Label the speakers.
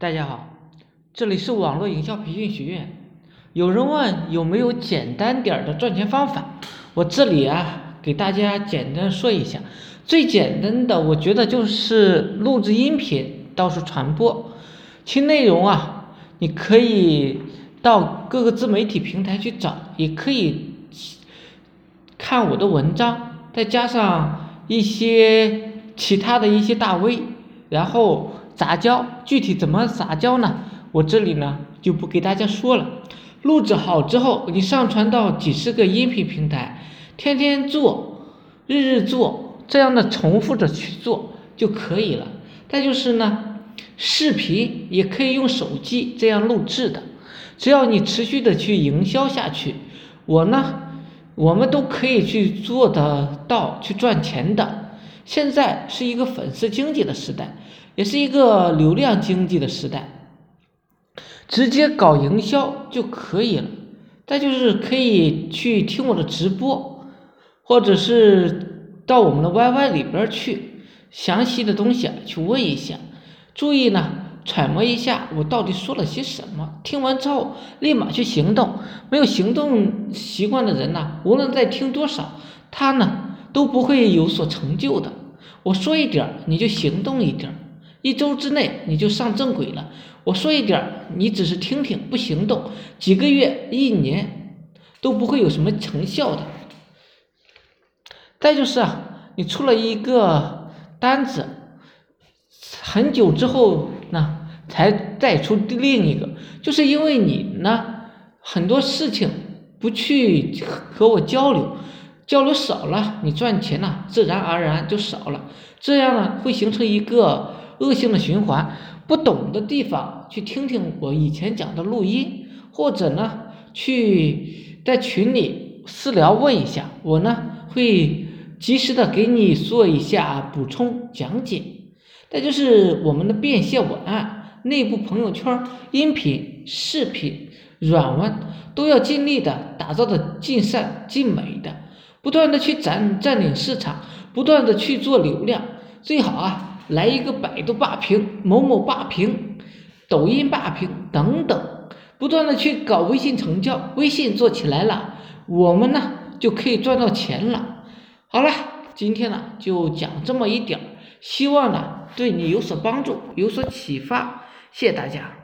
Speaker 1: 大家好，这里是网络营销培训学院。有人问有没有简单点儿的赚钱方法，我这里啊给大家简单说一下。最简单的，我觉得就是录制音频，到处传播。其内容啊，你可以到各个自媒体平台去找，也可以看我的文章，再加上一些其他的一些大 V，然后。杂交具体怎么杂交呢？我这里呢就不给大家说了。录制好之后，你上传到几十个音频平台，天天做，日日做，这样的重复着去做就可以了。再就是呢，视频也可以用手机这样录制的，只要你持续的去营销下去，我呢，我们都可以去做得到去赚钱的。现在是一个粉丝经济的时代。也是一个流量经济的时代，直接搞营销就可以了。再就是可以去听我的直播，或者是到我们的 YY 里边去，详细的东西啊去问一下。注意呢，揣摩一下我到底说了些什么。听完之后立马去行动。没有行动习惯的人呢，无论在听多少，他呢都不会有所成就的。我说一点你就行动一点一周之内你就上正轨了。我说一点你只是听听不行动，几个月、一年都不会有什么成效的。再就是啊，你出了一个单子，很久之后呢，才再出另一个，就是因为你呢很多事情不去和我交流，交流少了，你赚钱呢自然而然就少了，这样呢会形成一个。恶性的循环，不懂的地方去听听我以前讲的录音，或者呢去在群里私聊问一下，我呢会及时的给你做一下补充讲解。再就是我们的变现文案、内部朋友圈、音频、视频、软文都要尽力的打造的尽善尽美的，不断的去占占领市场，不断的去做流量，最好啊。来一个百度霸屏、某某霸屏、抖音霸屏等等，不断的去搞微信成交，微信做起来了，我们呢就可以赚到钱了。好了，今天呢就讲这么一点儿，希望呢对你有所帮助，有所启发，谢谢大家。